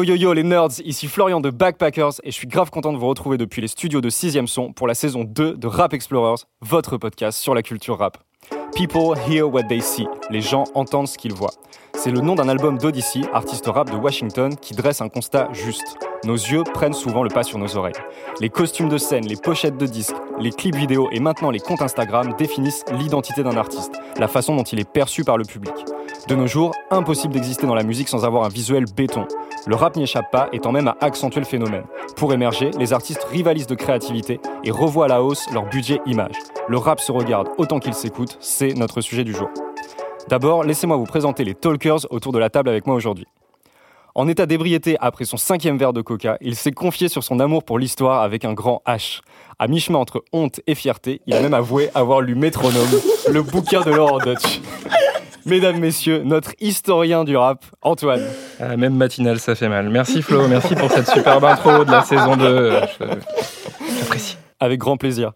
Yo yo yo les nerds, ici Florian de Backpackers et je suis grave content de vous retrouver depuis les studios de 6ème son pour la saison 2 de Rap Explorers, votre podcast sur la culture rap. People hear what they see, les gens entendent ce qu'ils voient. C'est le nom d'un album d'Odyssey, artiste rap de Washington, qui dresse un constat juste. Nos yeux prennent souvent le pas sur nos oreilles. Les costumes de scène, les pochettes de disques, les clips vidéo et maintenant les comptes Instagram définissent l'identité d'un artiste, la façon dont il est perçu par le public. De nos jours, impossible d'exister dans la musique sans avoir un visuel béton. Le rap n'y échappe pas, étant même à accentuer le phénomène. Pour émerger, les artistes rivalisent de créativité et revoient à la hausse leur budget image. Le rap se regarde autant qu'il s'écoute, c'est notre sujet du jour. D'abord, laissez-moi vous présenter les talkers autour de la table avec moi aujourd'hui. En état d'ébriété après son cinquième verre de coca, il s'est confié sur son amour pour l'histoire avec un grand H. À mi-chemin entre honte et fierté, il a même avoué avoir lu Métronome, le bouquin de Laurent Dutch. Mesdames, messieurs, notre historien du rap, Antoine. Ah, même matinale, ça fait mal. Merci Flo, merci pour cette superbe intro de la saison 2. J'apprécie. Avec grand plaisir.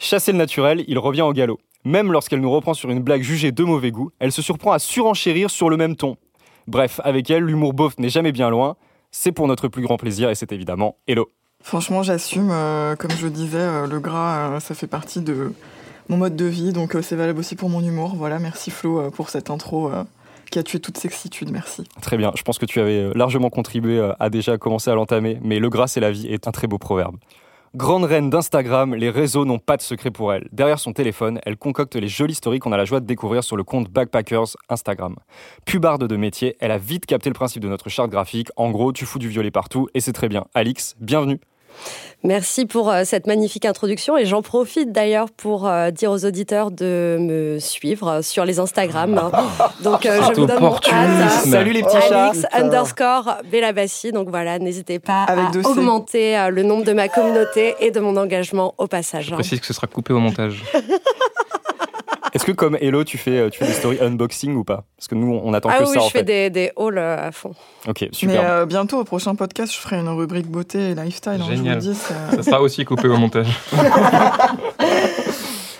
Chasser le naturel, il revient au galop. Même lorsqu'elle nous reprend sur une blague jugée de mauvais goût, elle se surprend à surenchérir sur le même ton. Bref, avec elle, l'humour beauf n'est jamais bien loin. C'est pour notre plus grand plaisir et c'est évidemment Hello. Franchement, j'assume. euh, comme je disais, euh, le gras, euh, ça fait partie de mon mode de vie, donc c'est valable aussi pour mon humour. Voilà, merci Flo pour cette intro qui a tué toute sexitude. Merci. Très bien, je pense que tu avais largement contribué à déjà commencer à l'entamer, mais le gras c'est la vie est un très beau proverbe. Grande reine d'Instagram, les réseaux n'ont pas de secret pour elle. Derrière son téléphone, elle concocte les jolies stories qu'on a la joie de découvrir sur le compte Backpackers Instagram. Pubarde de métier, elle a vite capté le principe de notre charte graphique. En gros, tu fous du violet partout et c'est très bien. Alix, bienvenue. Merci pour euh, cette magnifique introduction et j'en profite d'ailleurs pour euh, dire aux auditeurs de me suivre sur les Instagram. Donc euh, je vous donne mon. Salut les petits chats. Underscore Belabassi. Donc voilà, n'hésitez pas Avec à augmenter euh, le nombre de ma communauté et de mon engagement au passage. Je précise que ce sera coupé au montage. Est-ce que comme Hello, tu fais, euh, tu fais des stories unboxing ou pas? Parce que nous, on attend Ah que oui, ça en je fais fait. des, des hauls euh, à fond. Ok, Mais super. euh, bientôt, au prochain podcast, je ferai une rubrique beauté et lifestyle. hein, je vous Génial. le dis, ça- Ça sera aussi coupé au montage.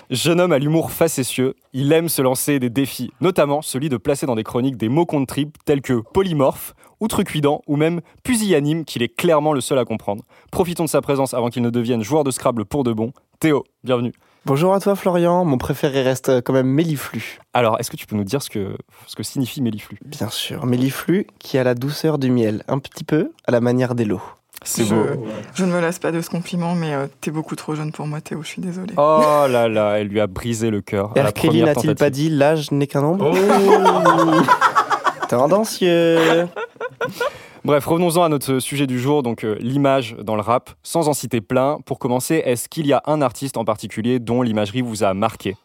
Jeune homme à l'humour facétieux, il aime se lancer des défis, notamment celui de placer dans des chroniques des mots contre trip tels que polymorphe, outrecuidant ou même pusillanime qu'il est clairement le seul à comprendre. Profitons de sa présence avant qu'il ne devienne joueur de Scrabble pour de bon. Théo, bienvenue. Bonjour à toi Florian, mon préféré reste quand même Méliflu. Alors, est-ce que tu peux nous dire ce que, ce que signifie méliflu Bien sûr, Méliflu qui a la douceur du miel, un petit peu à la manière d'Elo. C'est je, beau. je ne me lasse pas de ce compliment, mais euh, t'es beaucoup trop jeune pour moi, Théo, je suis désolée. Oh là là, elle lui a brisé le cœur. Kelly n'a-t-il pas dit l'âge n'est qu'un nombre Tendancieux Bref, revenons-en à notre sujet du jour, donc euh, l'image dans le rap. Sans en citer plein, pour commencer, est-ce qu'il y a un artiste en particulier dont l'imagerie vous a marqué?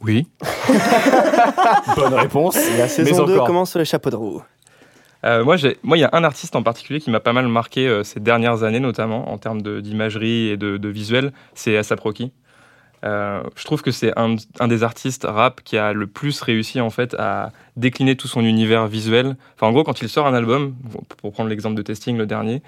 Oui. Bonne réponse. La saison 2 encore. commence sur les chapeaux de roue. Euh, moi, j'ai- moi, il y a un artiste en particulier qui m'a pas mal marqué euh, ces dernières années, notamment en termes de- d'imagerie et de, de visuel. C'est Asap Rocky. Euh, je trouve que c'est un, des artistes rap qui a le plus réussi en fait à décliner tout son univers visuel. Enfin, en gros, quand il sort un album, pour prendre l'exemple de Testing le dernier,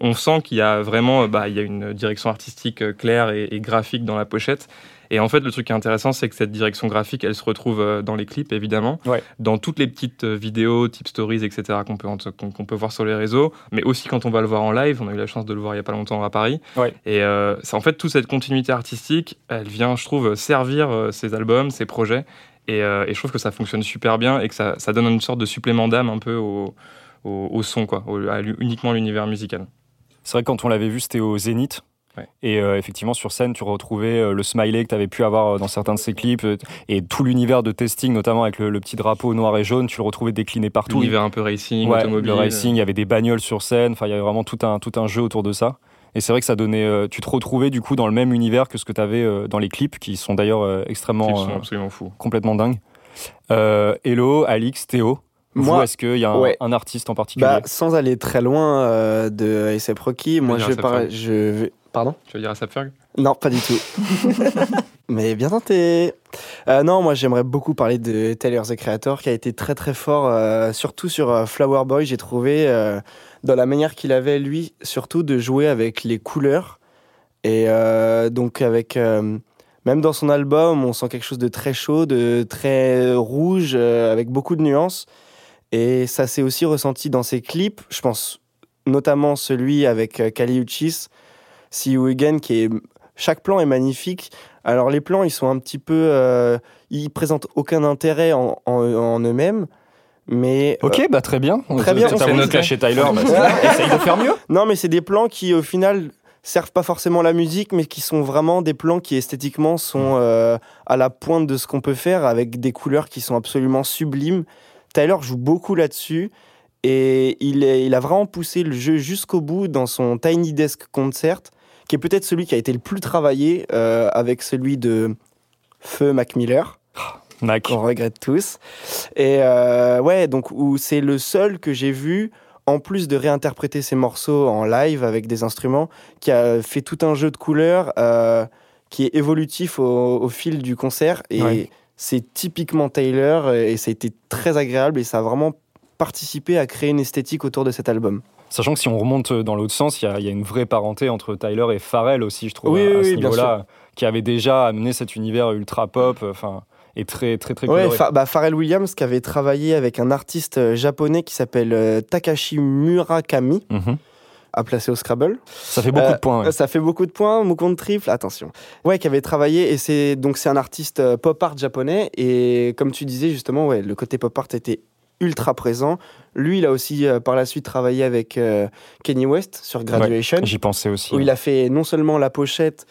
on sent qu'il y a vraiment, bah, il y a une direction artistique euh, claire et graphique dans la pochette. Et en fait, le truc qui est intéressant, c'est que cette direction graphique, elle se retrouve euh, dans les clips, évidemment, Ouais. dans toutes les petites euh, vidéos, type stories, etc., qu'on peut, qu'on qu'on peut voir sur les réseaux, mais aussi quand on va le voir en live. On a eu la chance de le voir il y a pas longtemps à Paris. Ouais. Et euh, c'est en fait toute cette continuité artistique, elle vient, je trouve, servir euh, ses albums, ses projets. Et, euh, et je trouve que ça fonctionne super bien et que ça, ça donne une sorte de supplément d'âme un peu au, au, au son, quoi, au- à uniquement l'univers musical. C'est vrai que quand on l'avait vu, c'était au Zénith. Ouais. Et euh, effectivement, sur scène, tu retrouvais euh, le smiley que tu avais pu avoir euh, dans certains de ses clips et tout l'univers de testing, notamment avec le, le petit drapeau noir et jaune, tu le retrouvais décliné partout. L'univers un peu racing, Ouais, automobile. le racing, il y avait des bagnoles sur scène, enfin, il y avait vraiment tout un, tout un jeu autour de ça. Et c'est vrai que ça donnait. euh, tu te retrouvais du coup dans le même univers que ce que tu avais dans les clips, qui sont d'ailleurs euh, Ils extrêmement. sont euh, absolument fous. complètement dingues. Euh, Hello, Alix, Théo. Moi, est-ce qu'il y a un, ouais. un artiste en particulier? Bah, sans aller très loin euh, de A$AP Rocky, moi je vais ASAP par- je vais... Pardon Tu veux dire à Ferg? Non, pas du tout. Mais bien tenté. Euh, non, moi j'aimerais beaucoup parler de Tyler the Creator qui a été très très fort, euh, surtout sur euh, Flower Boy. J'ai trouvé euh, dans la manière qu'il avait lui, surtout de jouer avec les couleurs et euh, donc avec euh, même dans son album, on sent quelque chose de très chaud, de très rouge, euh, avec beaucoup de nuances. Et ça s'est aussi ressenti dans ses clips. Je pense notamment celui avec euh, Kali Uchis, See You Again, qui est. Chaque plan est magnifique. Alors, les plans, ils sont un petit peu. euh, ils présentent aucun intérêt en, en- en eux-mêmes. Mais. euh, Ok, bah très bien. Très bien, C'est on à fait vous de noter. cacher Tyler. bah, essaye de faire mieux. Non, mais c'est des plans qui, au final, servent pas forcément la musique, mais qui sont vraiment des plans qui, esthétiquement, sont euh, à la pointe de ce qu'on peut faire, avec des couleurs qui sont absolument sublimes. Tyler joue beaucoup là-dessus, et il, est- il a vraiment poussé le jeu jusqu'au bout dans son Tiny Desk Concert, qui est peut-être celui qui a été le plus travaillé, euh, avec celui de Feu Mac Miller Mac. qu'on regrette tous. Et euh, ouais, donc où c'est le seul que j'ai vu, en plus de réinterpréter ses morceaux en live avec des instruments, qui a fait tout un jeu de couleurs euh, qui est évolutif au, au fil du concert. Et Ouais. c'est typiquement Taylor, et ça a été très agréable, et ça a vraiment participé à créer une esthétique autour de cet album. Sachant que si on remonte dans l'autre sens, il y, y a une vraie parenté entre Tyler et Pharrell aussi, je trouve, Oui, à, ce oui, niveau-là, qui avait déjà amené cet univers ultra pop, enfin, et très, très, très Ouais. Fa- bah, Pharrell Williams qui avait travaillé avec un artiste euh, japonais qui s'appelle euh, Takashi Murakami, Mhm. à placer au Scrabble. Ça fait beaucoup Euh, de points. ouais. Ça fait beaucoup de points, mon compte triple, attention. Ouais, qui avait travaillé, et c'est donc c'est un artiste euh, pop art japonais, et comme tu disais justement, ouais, le côté pop art était ultra présent. Lui, il a aussi euh, par la suite travaillé avec euh, Kanye West sur Graduation, J'y pensais aussi. où il a fait non seulement la pochette,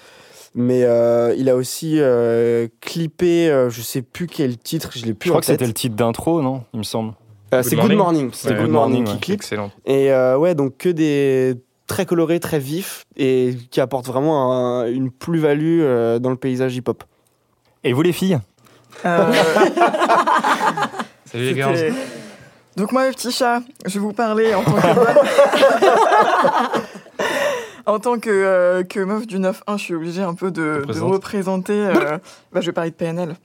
mais euh, il a aussi euh, clippé, euh, je sais plus quel titre, je l'ai plus Je crois en que c'était le titre d'intro, non Il me semble. Euh, Good c'est Good Morning. Morning, c'était Ouais, Good Good Morning, Morning, qui clip. Excellent. Et euh, ouais, donc que des très colorés, très vifs et qui apportent vraiment un- une plus-value euh, dans le paysage hip-hop. Et vous, les filles? Euh, Salut les girls. Donc moi, mes petits chats, je vais vous parler en tant que en tant que, euh, que meuf du 9-1, je suis obligée un peu de, de Représente. représenter. euh, bah, je vais parler de PNL.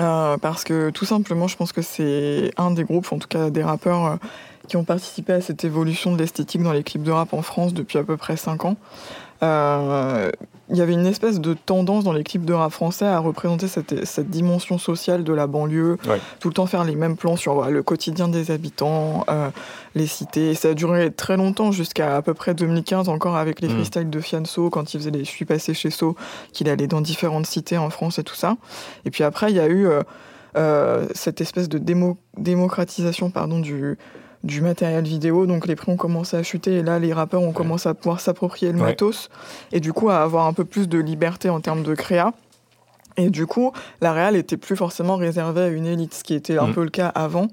Euh, parce que tout simplement, je pense que c'est un des groupes, en tout cas des rappeurs, qui ont participé à cette évolution de l'esthétique dans les clips de rap en France depuis à peu près 5 ans. Il y avait une espèce de tendance dans les clips de rap français à représenter cette, cette dimension sociale de la banlieue, Ouais. tout le temps faire les mêmes plans sur voilà, le quotidien des habitants, euh, les cités. Et ça a duré très longtemps, jusqu'à à peu près 2015, encore avec les Mm. freestyles de Fianso, quand il faisait les Je suis passé chez So, qu'il allait dans différentes cités en France et tout ça. Et puis après, il y a eu euh, euh, cette espèce de démo- démocratisation pardon, du, du matériel vidéo. Donc les prix ont commencé à chuter et là, les rappeurs ont commencé à pouvoir s'approprier le Ouais. matos et du coup à avoir un peu plus de liberté en termes de créa. Et du coup, la réal était plus forcément réservée à une élite, ce qui était un Mm. peu le cas avant,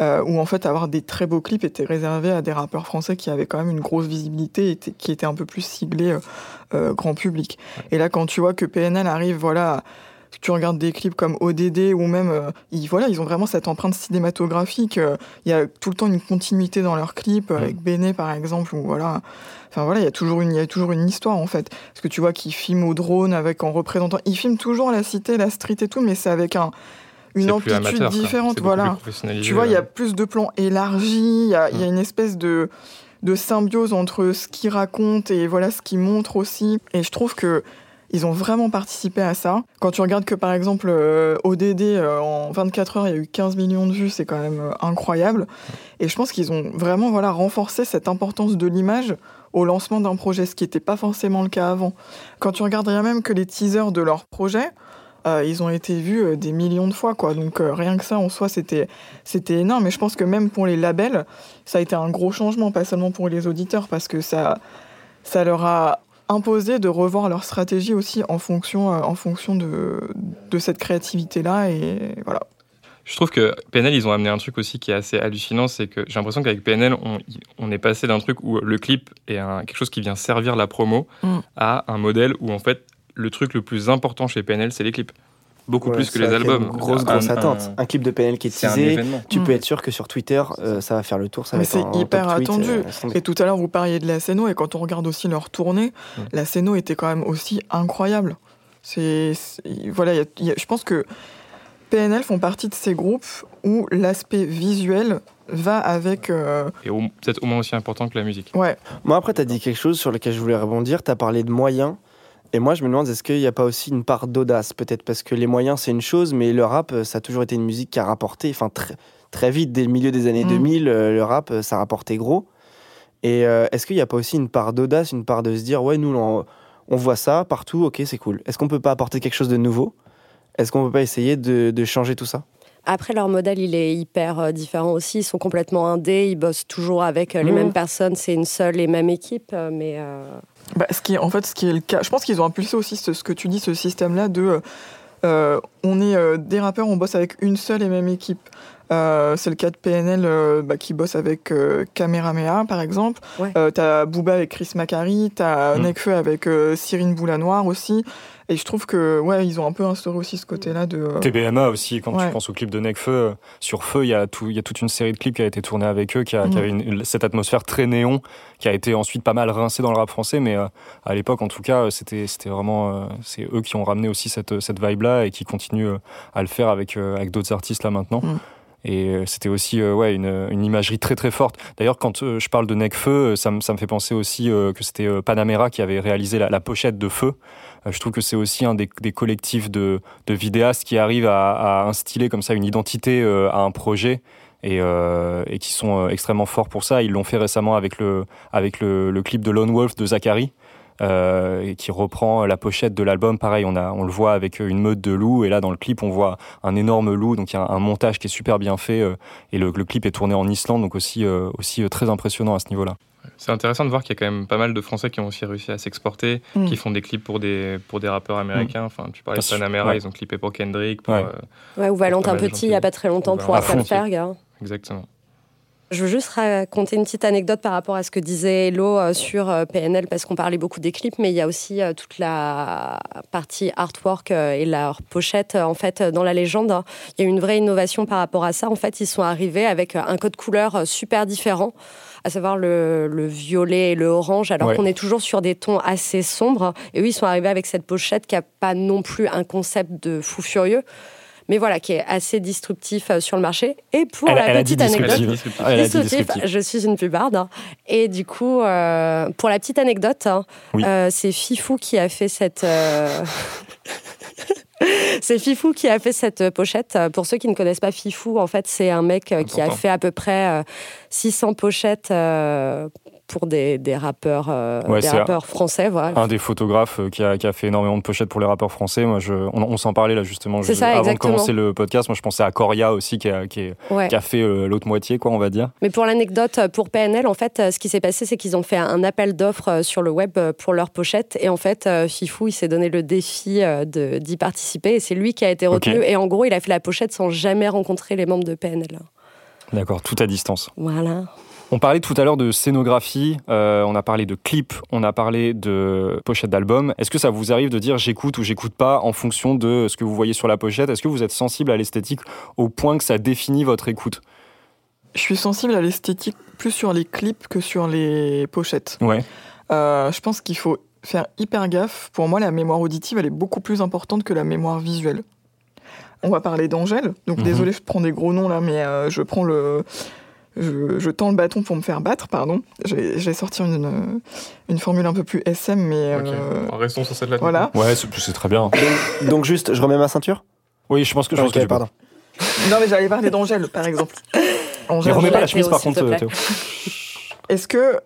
euh, où en fait avoir des très beaux clips était réservé à des rappeurs français qui avaient quand même une grosse visibilité et qui étaient un peu plus ciblés euh, euh, grand public. Et là, quand tu vois que PNL arrive, voilà, tu regardes des clips comme ODD ou même, euh, ils, voilà, ils ont vraiment cette empreinte cinématographique. euh, Il y a tout le temps une continuité dans leurs clips, euh, avec Béné par exemple, ou voilà. Enfin voilà, il y a toujours une, il y a toujours une histoire en fait. Parce que tu vois qu'ils filment au drone avec en représentant, ils filment toujours la cité, la street et tout, mais c'est avec un une amplitude amateur, différente, voilà. Tu vois, il y a plus de plans élargis, il y a, y a une espèce de, de symbiose entre ce qu'il raconte et voilà ce qu'il montre aussi. Et je trouve que ils ont vraiment participé à ça. Quand tu regardes que par exemple euh, ODD euh, en 24 heures il y a eu 15 millions de vues, c'est quand même euh, incroyable. Et je pense qu'ils ont vraiment voilà renforcé cette importance de l'image au lancement d'un projet, ce qui n'était pas forcément le cas avant. Quand tu regardes même que les teasers de leur projet, ils ont été vus des millions de fois, quoi. Donc rien que ça en soi, c'était c'était énorme. Et je pense que même pour les labels, ça a été un gros changement, pas seulement pour les auditeurs, parce que ça ça leur a imposé de revoir leur stratégie aussi en fonction euh, en fonction de de cette créativité là. Et voilà. Je trouve que PNL, ils ont amené un truc aussi qui est assez hallucinant, c'est que j'ai l'impression qu'avec PNL, on, on est passé d'un truc où le clip est un- quelque chose qui vient servir la promo Mm. à un modèle où en fait le truc le plus important chez PNL, c'est les clips. Beaucoup Ouais, plus que les albums. Une grosse, Un- grosse un- attente. Un, clip de PNL qui est teasé. Tu Mm. peux être sûr que sur Twitter, euh, ça va faire le tour. Ça Mais c'est hyper tweet, attendu. euh. Et tout à l'heure, vous parliez de la Céno, et quand on regarde aussi leur tournée, Mm. la Céno était quand même aussi incroyable. C'est, voilà, il y a- il y a- je pense que PNL font partie de ces groupes où l'aspect visuel va avec. euh, Et peut-être au moins aussi important que la musique. ouais, Moi, après, tu as dit quelque chose sur lequel je voulais rebondir. Tu as parlé de moyens. Et moi, je me demande, est-ce qu'il n'y a pas aussi une part d'audace Peut-être? Parce que les moyens, c'est une chose, mais le rap, euh, ça a toujours été une musique qui a rapporté, enfin, très, très vite, dès le milieu des années Mm. 2000, euh, le rap, euh, ça rapportait gros. Et euh, est-ce qu'il n'y a pas aussi une part d'audace, une part de se dire, ouais, nous, on, on voit ça partout, ok, c'est cool. Est-ce qu'on peut pas apporter quelque chose de nouveau? Est-ce qu'on peut pas essayer de, de changer tout ça? Après, leur modèle, il est hyper différent aussi. Ils sont complètement indés, ils bossent toujours avec les Mhm. mêmes personnes. C'est une seule et même équipe, mais euh, Bah, ce qui est, en fait, ce qui est le cas, je pense qu'ils ont impulsé aussi ce, que tu dis, ce système-là de, euh, on est euh, des rappeurs, on bosse avec une seule et même équipe. Euh, c'est le cas de PNL euh, bah, qui bosse avec euh, Kamehameha par exemple. Ouais. Euh, t'as Booba avec Chris Macari, t'as Mm. Nekfeu avec euh, Cyrine Boulanoir aussi. Et je trouve que ouais, ils ont un peu instauré aussi ce côté-là de. euh, TBMA aussi, quand Ouais. tu penses au clip de Necfeu, euh, sur Feu, il y, a tout, il y a toute une série de clips qui a été tournée avec eux, qui, a, qui avait une- cette atmosphère très néon, qui a été ensuite pas mal rincée dans le rap français, mais euh, à l'époque, en tout cas, c'était c'était vraiment. euh, c'est eux qui ont ramené aussi cette, cette vibe-là et qui continuent euh, à le faire avec, euh, avec d'autres artistes là maintenant. Mhm. Et euh, c'était aussi euh, ouais, une, une imagerie très très forte. D'ailleurs, quand euh, je parle de Necfeu, ça, me- ça me fait penser aussi euh, que c'était Panamera qui avait réalisé la, la pochette de Feu. Je trouve que c'est aussi un des, des collectifs de, de vidéastes qui arrivent à, à instiller comme ça une identité à un projet et, et qui sont extrêmement forts pour ça. Ils l'ont fait récemment avec le, avec le, le clip de Lone Wolf de Zachary. Euh, qui reprend la pochette de l'album. Pareil, on, a, on le voit avec une meute de loups, et là dans le clip, on voit un énorme loup, donc il y a un, un montage qui est super bien fait, euh, et le, le clip est tourné en Islande, donc aussi, euh, aussi euh, très impressionnant à ce niveau-là. C'est intéressant de voir qu'il y a quand même pas mal de Français qui ont aussi réussi à s'exporter, Mm. qui font des clips pour des, pour des rappeurs américains. Enfin, tu parlais Parce de Panamera, ouais. ils ont clippé pour Kendrick, pour, Ouais. euh, ouais, ou Valentin Petit, il n'y a pas très longtemps, Ou pour Apple Petit. exactement. Je veux juste raconter une petite anecdote par rapport à ce que disait Hello euh, sur euh, PNL, parce qu'on parlait beaucoup des clips, mais il y a aussi euh, toute la partie artwork et leur pochette. En fait, dans la légende, hein, il y a eu une vraie innovation par rapport à ça. En fait, ils sont arrivés avec un code couleur super différent, à savoir le, le violet et le orange, alors Ouais. qu'on est toujours sur des tons assez sombres. Et eux, ils sont arrivés avec cette pochette qui n'a pas non plus un concept de fou furieux. Mais voilà, qui est assez disruptif euh, sur le marché. Et pour Elle- la elle petite anecdote, disruptif. je suis une pubarde. hein. Et du coup, euh, pour la petite anecdote, hein, Oui. euh, c'est Fifou qui a fait cette. euh, C'est Fifou qui a fait cette pochette. Pour ceux qui ne connaissent pas Fifou, en fait, c'est un mec qui a fait à peu près euh, 600 pochettes euh, pour des, des rappeurs, euh, Ouais, des rappeurs français. Voilà. un des photographes euh, qui a, qui a fait énormément de pochettes pour les rappeurs français. Moi, je, on, on s'en parlait là justement C'est je- ça, avant exactement. de commencer le podcast. Moi, je pensais à Coria aussi qui a, qui est- Ouais. qui a fait euh, l'autre moitié, quoi, on va dire. Mais pour l'anecdote, pour PNL, en fait, ce qui s'est passé, c'est qu'ils ont fait un appel d'offres sur le web pour leur pochette. Et en fait, Fifou, il s'est donné le défi d'y participer. Et c'est lui qui a été retenu. Et en gros, il a fait la pochette sans jamais rencontrer les membres de PNL. D'accord, tout à distance. Voilà. On parlait tout à l'heure de scénographie, euh, on a parlé de clips, on a parlé de pochettes d'albums. Est-ce que ça vous arrive de dire j'écoute ou j'écoute pas en fonction de ce que vous voyez sur la pochette? Est-ce que vous êtes sensible à l'esthétique au point que ça définit votre écoute? Je suis sensible à l'esthétique plus sur les clips que sur les pochettes. Ouais. Euh, je pense qu'il faut faire hyper gaffe. Pour moi, la mémoire auditive, elle est beaucoup plus importante que la mémoire visuelle. On va parler d'Angèle. Donc, Mhm. désolé, je prends des gros noms là, mais euh, je prends le. Je, je tends le bâton pour me faire battre, pardon. Je vais, je vais sortir une, une formule un peu plus SM, mais. Ok. euh, Alors, Restons sur cette là voilà. Ouais, c'est très bien. Donc juste, je remets ma ceinture Oui, je pense que je pense Ok, que tu peux. pardon. Non, mais j'allais parler d'Angèle, par exemple. Mais Angèle, remets pas la chemise par contre. Théo. Est-ce que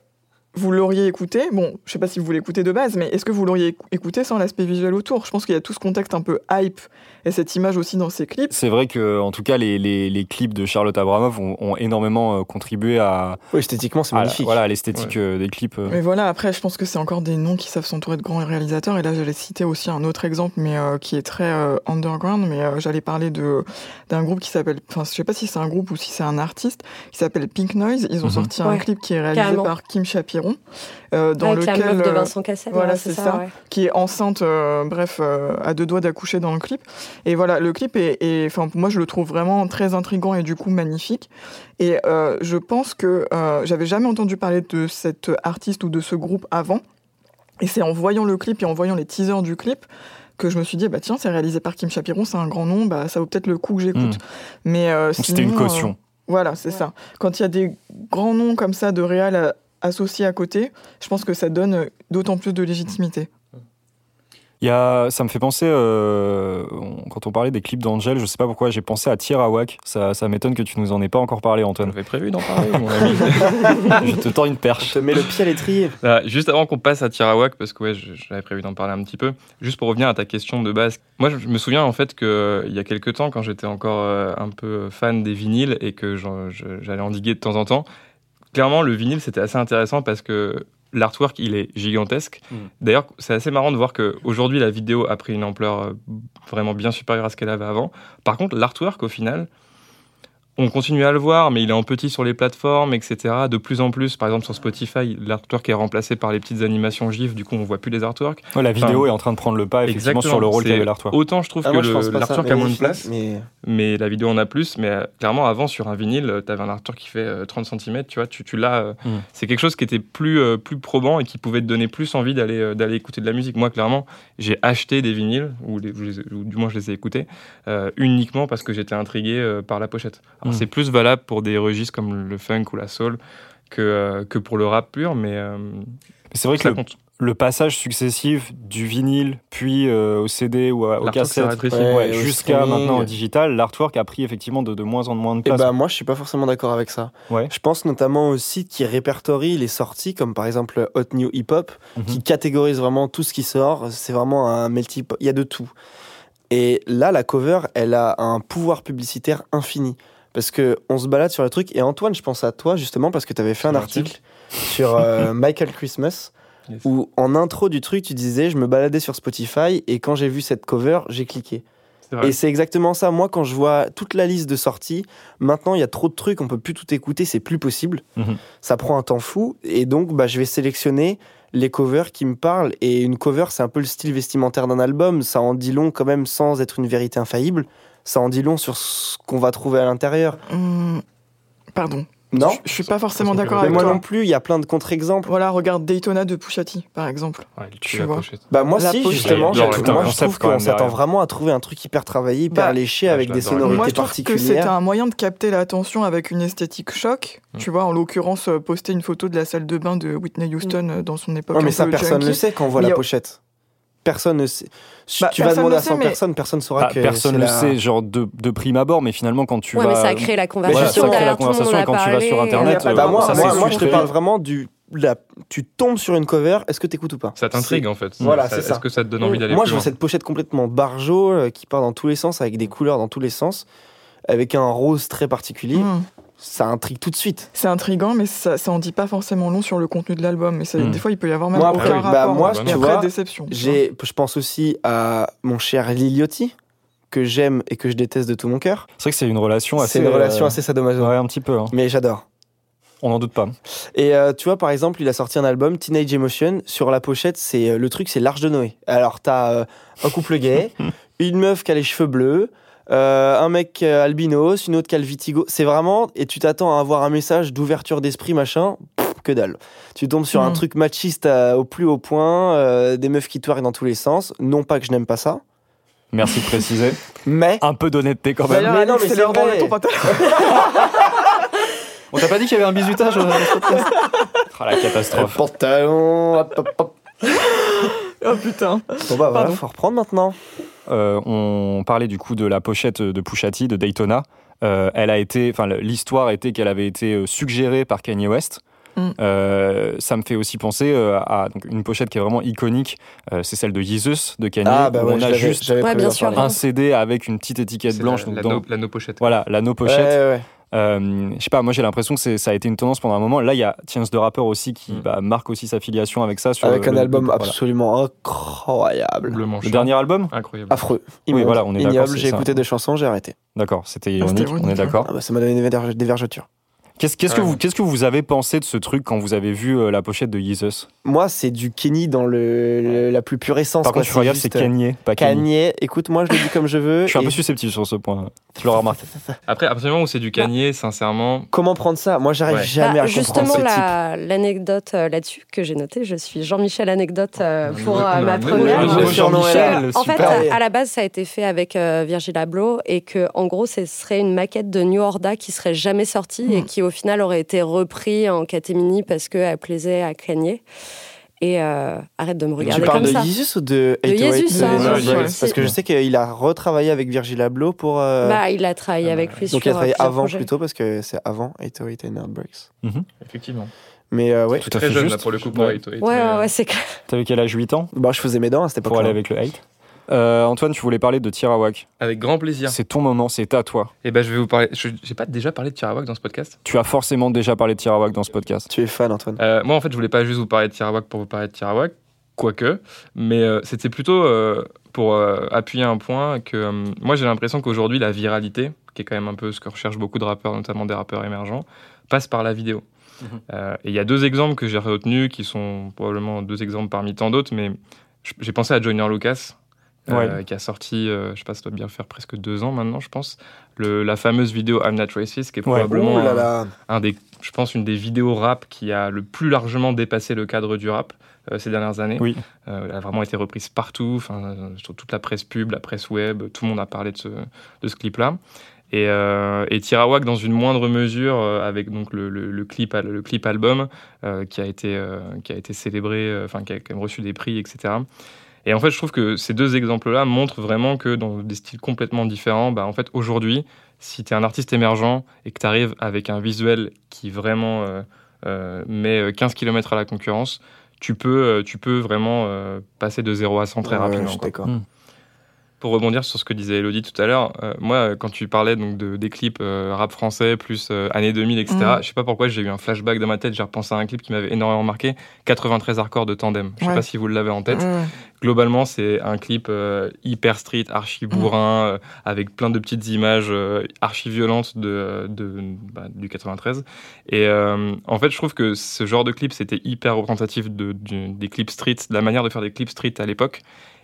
vous l'auriez écouté Bon, je sais pas si vous l'écoutez de base, mais est-ce que vous l'auriez écou- écouté sans l'aspect visuel autour? Je pense qu'il y a tout ce contexte un peu hype et cette image aussi dans ces clips. C'est vrai que, en tout cas, les, les, les clips de Charlotte Abramov ont, ont énormément euh, contribué à, Oui, esthétiquement, c'est à magnifique. voilà, à l'esthétique euh, des clips. euh. Mais voilà, après, je pense que c'est encore des noms qui savent s'entourer de grands réalisateurs. Et là, j'allais citer aussi un autre exemple, mais euh, qui est très euh, underground. Mais euh, j'allais parler de d'un groupe qui s'appelle, enfin, je sais pas si c'est un groupe ou si c'est un artiste, qui s'appelle Pink Noise. Ils ont Mhm. sorti un clip qui est réalisé carrément. par Kim Chapiron, euh, dans Avec lequel la meuf de euh, Vincent Cassel. voilà, ouais, c'est ça. ouais. qui est enceinte, euh, bref, euh, à deux doigts d'accoucher dans le clip. Et voilà, le clip est, enfin, moi, je le trouve vraiment très intrigant et du coup magnifique. Et euh, je pense que euh, j'avais jamais entendu parler de cet artiste ou de ce groupe avant. Et c'est en voyant le clip et en voyant les teasers du clip que je me suis dit, bah tiens, c'est réalisé par Kim Chapiron, c'est un grand nom, bah ça vaut peut-être le coup que j'écoute. Mais euh, Hmm. Donc, C'était une euh, caution. voilà, c'est Ouais. ça. Quand il y a des grands noms comme ça de réal associés à côté, je pense que ça donne d'autant plus de légitimité. Il y a, ça me fait penser, euh, on- quand on parlait des clips d'Angel, je sais pas pourquoi, j'ai pensé à Tirawak. Ça, ça m'étonne que tu nous en aies pas encore parlé, Antoine. avait prévu d'en parler, mon ami. je te tends une Je perche. te mets le pied à l'étrier. Là, juste avant qu'on passe à Tirawak, parce que ouais, je- j'avais prévu d'en parler un petit peu, juste pour revenir à ta question de base. Moi, je je me souviens en fait qu'il y a quelques temps, quand j'étais encore euh, un peu fan des vinyles et que je- j'allais en diguer de temps en temps, clairement, le vinyle, c'était assez intéressant parce que l'artwork, il est gigantesque. Mm. D'ailleurs, c'est assez marrant de voir qu'aujourd'hui, la vidéo a pris une ampleur euh, vraiment bien supérieure à ce qu'elle avait avant. Par contre, l'artwork, au final, on continue à le voir, mais il est en petit sur les plateformes, etc. De plus en plus, par exemple sur Spotify, l'artwork est remplacé par les petites animations GIF, du coup on voit plus les artworks. Ouais, la vidéo Enfin, est en train de prendre le pas, effectivement, Exactement, sur le rôle qu'avait l'artwork. Autant je trouve Ah, que l'artwork mais a moins de place, Mais... mais la vidéo en a plus. Mais euh, clairement, avant, sur un vinyle, tu avais un artwork qui fait euh, 30 cm, tu vois, tu, tu l'as. euh, Mm. C'est quelque chose qui était plus, euh, plus probant et qui pouvait te donner plus envie d'aller euh, d'aller écouter de la musique. Moi, clairement, j'ai acheté des vinyles, ou, les- ou les- ou du moins je les ai écoutés, euh, uniquement parce que j'étais intrigué euh, par la pochette. Alors, Mm. C'est plus valable pour des registres comme le funk ou la soul que, euh, que pour le rap pur, mais euh, C'est vrai que ça le, compte. le passage successif du vinyle, puis euh, au CD ou à- au L'artwork s'est cassette, rétréci. Ouais, jusqu'à maintenant au digital, l'artwork a pris effectivement de, de moins en moins de Et place. bah moi je suis pas forcément d'accord avec ça. Ouais. Je pense notamment aux sites qui répertorient les sorties comme par exemple Hot New Hip Hop Mhm. qui catégorise vraiment tout ce qui sort. C'est vraiment un pot. Il y a de tout. Et là la cover elle a un pouvoir publicitaire infini parce que on se balade sur le truc et Antoine je pense à toi justement parce que tu avais fait un article sur euh, Michael Christmas Yes. où en intro du truc tu disais je me baladais sur Spotify et quand j'ai vu cette cover j'ai cliqué. Et c'est exactement ça. Moi, quand je vois toute la liste de sorties, maintenant, il y a trop de trucs, on peut plus tout écouter, c'est plus possible. Mhm. Ça prend un temps fou. Et donc, bah, je vais sélectionner les covers qui me parlent. Et une cover, c'est un peu le style vestimentaire d'un album. Ça en dit long quand même sans être une vérité infaillible. Ça en dit long sur ce qu'on va trouver à l'intérieur. Hum, Pardon. Non Je, je suis pas forcément d'accord Mais avec moi toi. non plus, il y a plein de contre-exemples. Voilà, regarde Daytona de Pushati, par exemple. Ouais, tu vois. pochette. Bah moi La si, pochette. justement, le moi je trouve qu'on s'attend vraiment à trouver un truc hyper travaillé, hyper Bah, léché, ouais, avec des sonorités Moi, je trouve que c'était particulières. un moyen de capter l'attention avec une esthétique choc. Mm. Tu vois, en l'occurrence, euh, poster une photo de la salle de bain de Whitney Houston euh, dans son époque. Ouais, mais ça, personne ne le sait quand on voit Mais la pochette. Personne ne sait. Si Bah, tu vas personne demander à sait, 100 mais- personnes, personne ne saura Ah, que personne ne le la- sait, genre de, de prime abord, mais finalement, quand tu ouais, vas. mais ça a créé la Voilà, conversation. ça la tout le monde conversation a et quand tu vas sur Internet, euh, Bah, moi, ça, moi, c'est moi, je te parle vraiment du. la- tu tombes sur une cover, est-ce que tu écoutes ou pas Ça t'intrigue en fait. Voilà, c'est ça. Est-ce que ça te donne envie d'aller Moi, je vois cette pochette complètement barjo euh, qui part dans tous les sens, avec des couleurs dans tous les sens, avec un rose très particulier. Ça intrigue tout de suite. C'est intriguant, mais ça, ça en dit pas forcément long sur le contenu de l'album. Mais ça, Mm. des fois, il peut y avoir même Moi, aucun rapport. bah, moi, Et tu après, vois, déception. J'ai, je pense aussi à mon cher Liliotti, que j'aime et que je déteste de tout mon cœur. C'est vrai que c'est une relation assez. C'est une relation euh, assez sadomaso. Ouais, un petit peu. hein. Mais j'adore. On n'en doute pas. Et euh, tu vois, par exemple, il a sorti un album, Teenage Emotion. Sur la pochette, c'est euh, le truc, c'est l'Arche de Noé. Alors, t'as euh, un couple gay, une meuf qui a les cheveux bleus, euh, un mec euh, albinos, une autre qui a le vitigo. C'est vraiment, et tu t'attends à avoir un message d'ouverture d'esprit, machin. Pff, que dalle. Tu tombes sur un Mhm. truc machiste euh, au plus haut point, euh, des meufs qui twerkent dans tous les sens. Non pas que je n'aime pas ça, Merci de préciser. mais Un peu d'honnêteté quand même. Mais non, mais c'est vrai. ton pantalon. On t'a pas dit qu'il y avait un dans ce podcast Ah, la catastrophe. pantalon. hop, hop, hop. Oh putain. Bon bah voilà, faut reprendre maintenant. Euh, on parlait du coup de la pochette de Pushati de Daytona. Euh, elle a été, enfin l'histoire était qu'elle avait été euh, suggérée par Kanye West. Mm. Euh, ça me fait aussi penser euh, à donc, une pochette qui est vraiment iconique. Euh, c'est celle de Jesus de Kanye. Ah bah où ouais, on a j'avais- juste Ouais, bien sûr. un CD avec une petite étiquette blanche. la, donc la, dans- no, la no pochette. Voilà, la no Ouais, pochette. ouais, ouais. Euh, je sais pas, moi j'ai l'impression que c'est- ça a été une tendance pendant un moment. Là, il y a Chance de Rapper aussi qui Mm. bah, marque aussi sa filiation avec ça. Sur Avec le- un le- album voilà. absolument incroyable. Le dernier album? Incroyable. Affreux. Oui, voilà, on est d'accord, ignoble. J'ai ça. écouté des chansons, j'ai arrêté. D'accord, c'était Ah, c'était ironique, on est ironique, d'accord. Ah bah, ça m'a donné des, ver- des vergetures. Qu'est-ce qu'est-ce que, Ouais. vous- qu'est-ce que vous avez pensé de ce truc quand vous avez vu euh, la pochette de Jesus? Moi, c'est du Kenny dans le, le- la plus pure essence. Par quoi. contre, tu regardes, c'est euh, Kanye, pas Kanye. Kanye. Écoute, moi, je le dis comme je veux. Je suis un et- peu susceptible sur ce point. Tu l'auras remarqué. Après, à partir du moment où c'est du Kanye, sincèrement, Comment prendre ça? Moi, j'arrive Ouais. jamais Bah, à justement, comprendre la- l'anecdote euh, là-dessus que j'ai notée, je suis Jean-Michel Anecdote euh, pour euh, ma première. Jean-Michel. En fait, super. à, la base, ça a été fait avec euh, Virgil Abloh et que, en gros, ce serait une maquette de New Order qui serait jamais sortie et Mm. qui, au final, aurait été repris en catémini parce qu'elle plaisait à Kanye. Et euh, arrête de me regarder tu parles comme de ça. Yeezus ou de De 808 Yeezus, hein, Nerd ouais. Parce que je sais qu'il a retravaillé avec Virgil Abloh pour. euh, Bah, il a travaillé avec lui donc sur il a travaillé plusieurs avant projets. plutôt parce que c'est avant 808 et Nerd Breaks. Effectivement. Mais euh, ouais, Tout à Très fait jeune, juste. là, pour le coup, pour Ouais. 808, Ouais, ouais, ouais, c'est clair. T'avais quel âge? 8 ans? Bah, je faisais mes dents à cette époque. pour aller avec le hate Euh, Antoine, tu voulais parler de Tirawak. Avec grand plaisir. C'est ton moment, c'est à toi. Et ben, je vais vous parler. je- J'ai pas déjà parlé de Tirawak dans ce podcast Tu as forcément déjà parlé de Tirawak dans ce podcast. Tu es fan, Antoine. Euh, moi, en fait, je voulais pas juste vous parler de Tirawak pour vous parler de Tirawak, quoique, mais euh, c'était plutôt euh, pour euh, appuyer un point que euh, moi, j'ai l'impression qu'aujourd'hui, la viralité, qui est quand même un peu ce que recherchent beaucoup de rappeurs, notamment des rappeurs émergents, passe par la vidéo. Mhm. Euh, et il y a deux exemples que j'ai retenus, qui sont probablement deux exemples parmi tant d'autres, mais j'ai pensé à Joyner Lucas. Euh, qui a sorti, euh, je sais pas, ça doit bien faire presque deux ans maintenant, je pense, le, la fameuse vidéo I'm Not Racist, qui est Ouais. probablement Oh là un- là. un des, je pense, une des vidéos rap qui a le plus largement dépassé le cadre du rap euh, ces dernières années. Oui. Euh, elle a vraiment été reprise partout, enfin, sur toute la presse pub, la presse web, tout le monde a parlé de ce, de ce clip-là. Et, euh, et Tirawak, dans une moindre mesure, euh, avec donc le, le- le clip, le clip album euh, qui, a été, euh, qui a été célébré, euh, enfin, qui a quand même reçu des prix, etc. Et en fait, je trouve que ces deux exemples-là montrent vraiment que dans des styles complètement différents, bah, en fait, aujourd'hui, si tu es un artiste émergent et que tu arrives avec un visuel qui vraiment euh, euh, met 15 km à la concurrence, tu peux, euh, tu peux vraiment euh, passer de 0 à 100 très Ouais, rapidement. je suis quoi. d'accord. Mm. Pour rebondir sur ce que disait Elodie tout à l'heure, euh, moi, quand tu parlais donc de, des clips euh, rap français plus euh, années 2000, etc., Mm. je sais pas pourquoi j'ai eu un flashback dans ma tête, j'ai repensé à un clip qui m'avait énormément marqué, 93 hardcore de Tandem. Je sais Ouais. pas si vous l'avez en tête. Globalement, c'est un clip hyper street, archi bourrin, euh, avec plein de petites images archi violentes de, de- bah, du 93. Et en fait, je trouve que ce genre de clip, c'était hyper représentatif de, du- des clips street, de la manière de faire des clips street à l'époque.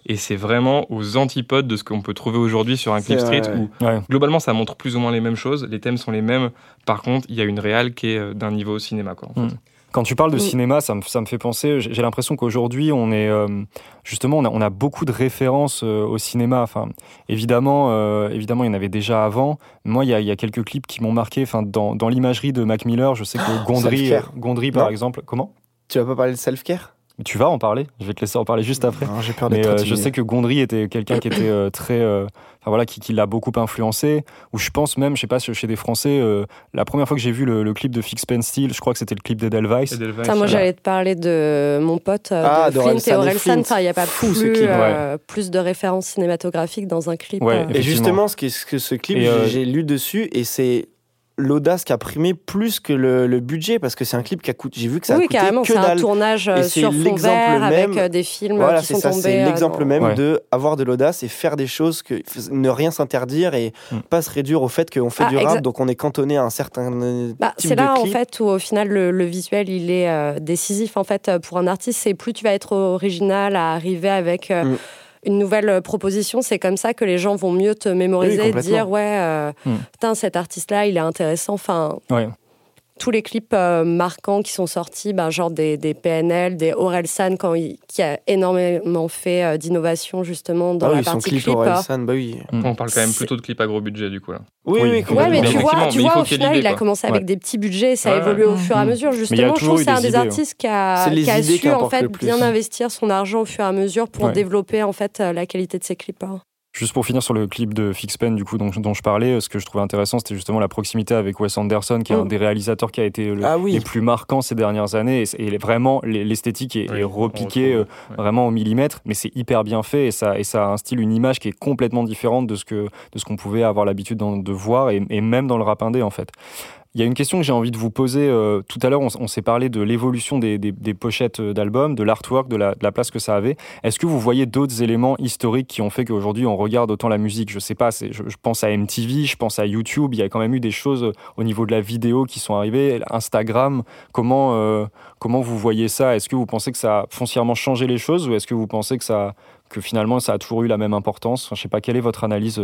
Et c'est vraiment aux antipodes de ce qu'on peut trouver aujourd'hui sur un clip street, où Ouais. globalement, ça montre plus ou moins les mêmes choses, les thèmes sont les mêmes. Par contre, il y a une réale qui est euh, d'un niveau cinéma. Quoi, en fait. Mm. Quand tu parles de cinéma, ça me, ça me fait penser, j'ai l'impression qu'aujourd'hui, on est euh, justement, on a, on a beaucoup de références euh, au cinéma. Enfin, évidemment, euh, évidemment, il y en avait déjà avant. Moi, il y a, il y a quelques clips qui m'ont marqué. Enfin, dans, dans l'imagerie de Mac Miller, je sais que Gondry. Gondry par Non exemple, comment? Tu vas pas parler de self-care? Tu vas en parler? Je vais te laisser en parler juste après. Non, J'ai peur Mais euh, je sais que Gondry était quelqu'un qui était euh, très, euh, enfin voilà, qui, qui l'a beaucoup influencé. Ou je pense même, je sais pas, chez des Français, euh, la première fois que j'ai vu le, le clip de Fix Pen Steel, je crois que c'était le clip d'Edelweiss. Edelweiss, Putain, moi, j'allais te parler de mon pote euh, Ah, de Flint d'Orelsan et Orelsan. Enfin, il n'y a pas Fou, ce plus, clip, euh, plus de références cinématographiques dans un clip. Ouais, euh. Et justement, ce que, ce ce clip, euh, j'ai lu dessus et c'est l'audace qui a primé plus que le, le budget parce que c'est un clip qui a coûté. J'ai vu que ça a oui, coûté carrément, que c'est un tournage euh, Et sur fond vert avec même- euh, des films Voilà, qui sont ça, tombés. c'est euh, l'exemple dans- même Ouais. de avoir de l'audace et faire des choses que ne rien s'interdire et Mm. pas se réduire au fait qu'on fait Ah, du rap, donc on est cantonné à un certain euh, Bah, type c'est là de en fait où au final le, le visuel il est euh, décisif en fait euh, pour un artiste c'est plus tu vas être original à arriver avec euh, Mm. Une nouvelle euh, proposition c'est comme ça que les gens vont mieux te mémoriser Oui, dire ouais euh, Mm. putain cet artiste là il est intéressant enfin Ouais. Tous les clips euh, marquants qui sont sortis, ben, genre des, des PNL, des Orelsan, quand il, qui a énormément fait euh, d'innovation justement dans Ah la son partie clip clip. hein. Orelsan, bah oui. On parle quand même plutôt de clip à gros budget, du coup. Là. Oui, Oui. oui, Ouais, mais tu vois, tu vois au final, il a commencé avec Ouais. des petits budgets, ça a Ouais. évolué au fur et à Mhm. mesure. Justement, je trouve que c'est un des idées, artistes qui a, qui a su en fait bien investir son argent au fur et à mesure pour Ouais. développer en fait euh, la qualité de ses clips. Juste pour finir sur le clip de Fixpen, du coup, dont, dont je parlais, ce que je trouvais intéressant, c'était justement la proximité avec Wes Anderson, qui est un Mm. des réalisateurs qui a été le- Ah oui. les plus marquants ces dernières années. Et, vraiment, l'es- l'esthétique est, Oui, est on repiquée euh, ouais. vraiment au millimètre, mais c'est hyper bien fait et ça, et ça a un style, une image qui est complètement différente de ce que de ce qu'on pouvait avoir l'habitude d'en- de voir et, et même dans le rap indé en fait. Il y a une question que j'ai envie de vous poser. euh, tout à l'heure, on, s'est parlé de l'évolution des, pochettes euh, d'albums, de l'artwork, de la, place que ça avait. Est-ce que vous voyez d'autres éléments historiques qui ont fait qu'aujourd'hui on regarde autant la musique? Je sais pas, je, pense à MTV, je pense à YouTube. Il y a quand même eu des choses euh, au niveau de la vidéo qui sont arrivées. Instagram, comment, comment vous voyez ça? Est-ce que vous pensez que ça a foncièrement changé les choses ou est-ce que vous pensez que, ça, que finalement ça a toujours eu la même importance? Enfin, Je sais pas, quelle est votre analyse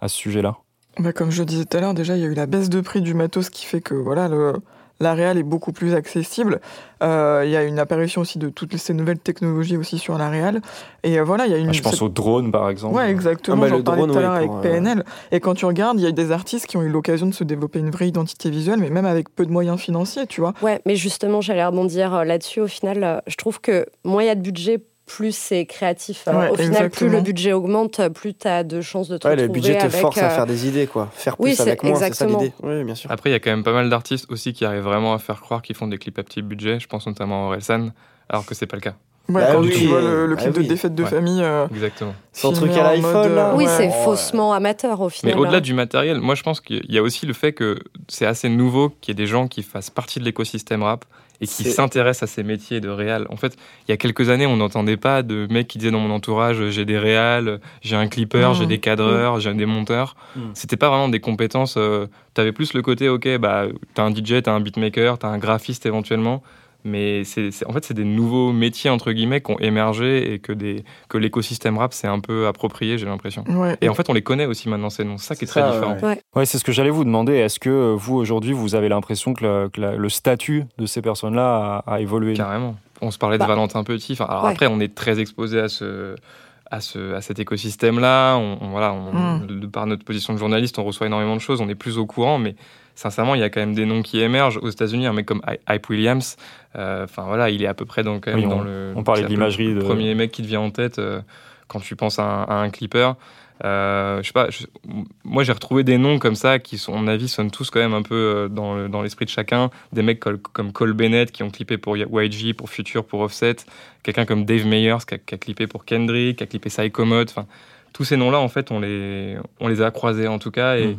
à ce sujet-là? Bah, comme je disais tout à l'heure, déjà, il y a eu la baisse de prix du matos qui fait que voilà, le- la réal est beaucoup plus accessible. Euh, Il y a une apparition aussi de toutes ces nouvelles technologies aussi sur la réal. Et euh, voilà, il y a une. Ah, je pense cette- au drone, par exemple. Ouais, exactement. Ah bah, J'en le parlais drone, tout à l'heure avec pour, euh, PNL. Et quand tu regardes, il y a des artistes qui ont eu l'occasion de se développer une vraie identité visuelle, mais même avec peu de moyens financiers, tu vois. Ouais, mais justement, j'allais rebondir là-dessus. Au final, je trouve que moins il y a de budget, plus c'est créatif. Ouais, au final, plus le budget augmente, plus tu as de chances de te Ouais, le retrouver budget te avec, force à euh, faire des idées, quoi. Faire oui, plus avec moins, c'est ça exactement. l'idée. Oui, bien sûr. Après, il y a quand même pas mal d'artistes aussi qui arrivent vraiment à faire croire qu'ils font des clips à petit budget. Je pense notamment à Orelsan, alors que c'est pas le cas. Ouais, Bah quand oui, tu vois le, le bah clip oui. de défaite de Ouais. famille. euh, Exactement. Son truc à l'iPhone, euh, Oui, ouais. c'est faussement amateur au Mais final. au-delà hein. du matériel, moi je pense qu'il y a aussi le fait que c'est assez nouveau qu'il y ait des gens qui fassent partie de l'écosystème rap et qui s'intéressent à ces métiers de réal. En fait, il y a quelques années, on n'entendait pas de mecs qui disaient dans mon entourage j'ai des réals, j'ai un clipper, Mmh. j'ai des cadreurs, j'ai des monteurs. Mmh. C'était pas vraiment des compétences. euh, T'avais plus le côté ok, bah t'as un DJ, t'as un beatmaker, t'as un graphiste éventuellement. Mais c'est, en fait, c'est des nouveaux métiers entre guillemets qui ont émergé et que, des, que l'écosystème rap s'est un peu approprié, j'ai l'impression. Ouais. Et en fait, on les connaît aussi maintenant. C'est ça qui est très ça, différent. ouais. Ouais, c'est ce que j'allais vous demander. Est-ce que euh, vous, aujourd'hui, vous avez l'impression que, la- que la- le statut de ces personnes-là a, a évolué? Carrément. On se parlait de Bah, Valentin Petit. Enfin, alors ouais. après, on est très exposé à ce. À, ce, à cet écosystème-là, on, on- voilà, on- Mm. de, de par notre position de journaliste, on reçoit énormément de choses, on est plus au courant, mais sincèrement, il y a quand même des noms qui émergent. Aux États-Unis, un mec comme Hy- Hype Williams, euh, enfin voilà, il est à peu près dans, quand même Oui, dans on- le. on parlait c'est de un peu l'imagerie Le de- premier mec qui te vient en tête euh, quand tu penses à un, à un clipper. Euh, je sais pas, moi j'ai retrouvé des noms comme ça qui, sont, à mon avis, sonnent tous quand même un peu euh, dans, le- dans l'esprit de chacun. Des mecs comme Cole Bennett qui ont clippé pour YG, pour Future, pour Offset. Quelqu'un comme Dave Meyers qui a, qui clippé pour Kendrick, qui a clippé Psychomode. Enfin, tous ces noms-là, en fait, on les, a croisés en tout cas. Et, Mm.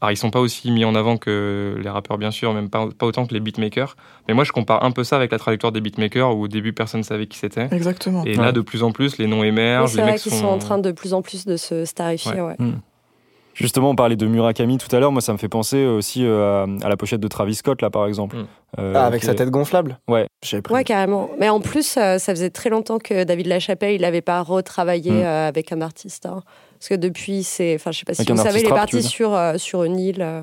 Alors, ils sont pas aussi mis en avant que les rappeurs, bien sûr, même pas, pas autant que les beatmakers. Mais moi, je compare un peu ça avec la trajectoire des beatmakers où au début, personne ne savait qui c'était. Exactement. Et Ouais. là, de plus en plus, les noms Oui, émergent. c'est vrai qu'ils sont... sont en train de plus en plus de se starifier. Ouais. ouais. Justement, on parlait de Murakami tout à l'heure. Moi, ça me fait penser aussi euh, à, à la pochette de Travis Scott, là, par exemple. Mm. Euh, Ah, avec sa est- tête gonflable Ouais. Ouais, carrément. Mais en plus, euh, ça faisait très longtemps que David Lachapelle, il n'avait pas retravaillé Mm. euh, avec un artiste. hein. Parce que depuis, c'est. Enfin, je sais pas si Avec vous savez, il est parti sur, euh, sur une île. euh,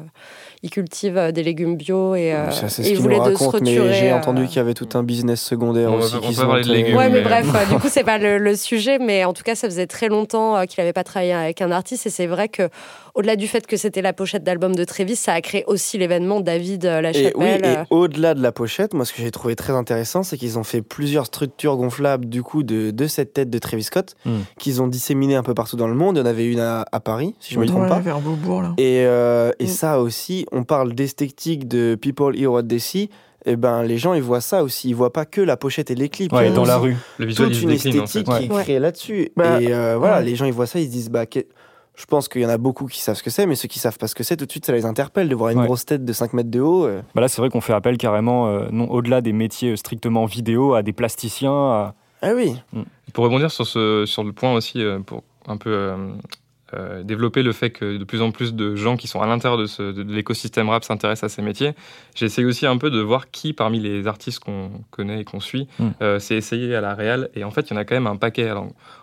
il cultive euh, des légumes bio et, euh, c'est ce il voulait de se retirer. j'ai euh, entendu qu'il y avait tout un business secondaire On va- aussi. on qui peut parler de légumes, Ouais, mais mais- bref, du coup, c'est pas le, le sujet, mais en tout cas, ça faisait très longtemps euh, qu'il n'avait pas travaillé avec un artiste. Et c'est vrai que, au-delà du fait que c'était la pochette d'album de Travis, ça a créé aussi l'événement David euh, Et Lachapelle. oui, et au-delà de la pochette, moi ce que j'ai trouvé très intéressant, c'est qu'ils ont fait plusieurs structures gonflables du coup de, de cette tête de Travis Scott, Mm. qu'ils ont disséminées un peu partout dans le monde. Avait une à, à Paris, si je me Oui. trompe Ouais, pas. vers Beaubourg, là. Et, euh, et Mm. ça aussi, on parle d'esthétique de People Hear What They See. Et ben les gens ils voient ça aussi, ils voient pas que la pochette et les clips. Ouais, dans la rue. Le visuel, toute une décline, en esthétique fait. qui est créée là-dessus. Bah, et euh, voilà, ouais. les gens ils voient ça, ils se disent bah je pense qu'il y en a beaucoup qui savent ce que c'est, mais ceux qui savent pas ce que c'est, tout de suite ça les interpelle de voir une Ouais. grosse tête de 5 mètres de haut. euh. Bah là, c'est vrai qu'on fait appel carrément, euh, non, au-delà des métiers strictement vidéo, à des plasticiens. à- Ah oui. Pour rebondir sur, ce, sur le point aussi, euh, pour un peu euh, euh, développer le fait que de plus en plus de gens qui sont à l'intérieur de, l'écosystème rap s'intéressent à ces métiers, j'ai essayé aussi un peu de voir qui parmi les artistes qu'on connaît et qu'on suit Mm. euh, s'est essayé à la réal. Et en fait, il y en a quand même un paquet.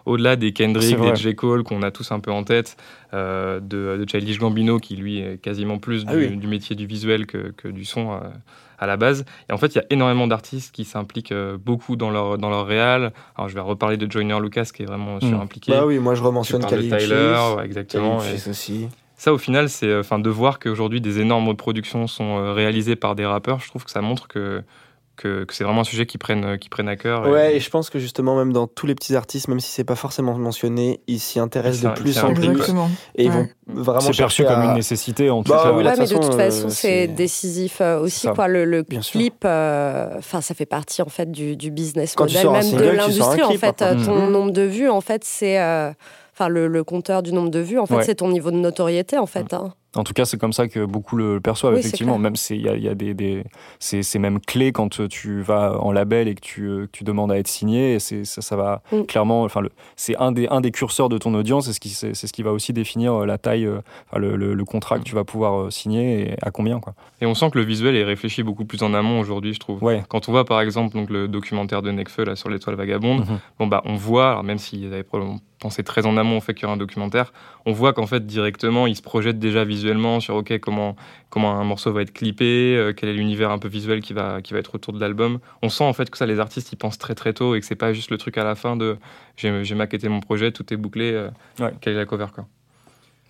Au-delà des Kendrick, des J. Cole qu'on a tous un peu en tête, euh, de, de Childish Gambino qui lui est quasiment plus Ah du, oui. du métier du visuel que, que du son. À la base. Et en fait, il y a énormément d'artistes qui s'impliquent euh, beaucoup dans leur, dans leur réal. Alors, je vais reparler de Joyner Lucas qui est vraiment surimpliqué. Bah oui, moi je rementionne Khalil Tyler, ouais, exactement. Et aussi. ça, au final, c'est euh, enfin de voir qu'aujourd'hui des énormes productions sont euh, réalisées par des rappeurs. Je trouve que ça montre que que, que c'est vraiment un sujet qui prennent qui prennent à cœur. et- Ouais, et je pense que justement, même dans tous les petits artistes, même si c'est pas forcément mentionné, ils s'y intéressent de plus ils s'y en plus. Exactement. Et ils Ouais. vont vraiment C'est perçu comme une nécessité, en tout Bah cas. ouais, de mais de toute façon, euh, c'est décisif euh, aussi. Quoi. Le, clip, euh, enfin, ça fait partie en fait du, du business Quand tu model, même de single, l'industrie. En fait, hein. Ton Mhm. nombre de vues, en fait, c'est, euh, enfin, le, le compteur du nombre de vues, en fait, Ouais. c'est ton niveau de notoriété, en fait. hein. En tout cas, c'est comme ça que beaucoup le perçoivent, Oui, effectivement. Même c'est- il y a, y a des, des c'est c'est même clé quand tu vas en label et que tu, euh, que tu demandes à être signé. Et c'est ça, ça va Mm. clairement. Enfin, le- c'est un des un des curseurs de ton audience. C'est ce qui c'est c'est ce qui va aussi définir euh, la taille, euh, enfin, le, le, le contrat que tu vas pouvoir signer et à combien, quoi. Et on sent que le visuel est réfléchi beaucoup plus en amont aujourd'hui, je trouve. Ouais. Quand on voit par exemple donc, le documentaire de Nekfeu là, sur l'étoile vagabonde, Mhm. bon, bah, on voit, alors même s'ils avaient probablement pensé très en amont au fait qu'il y aurait un documentaire, on voit qu'en fait directement ils se projettent déjà visuellement sur ok comment comment un morceau va être clippé, euh, quel est l'univers un peu visuel qui va qui va être autour de l'album. On sent en fait que ça les artistes ils pensent très très tôt et que c'est pas juste le truc à la fin de j'ai j'ai maquetté mon projet, tout est bouclé, euh, Ouais. quelle est la cover quoi.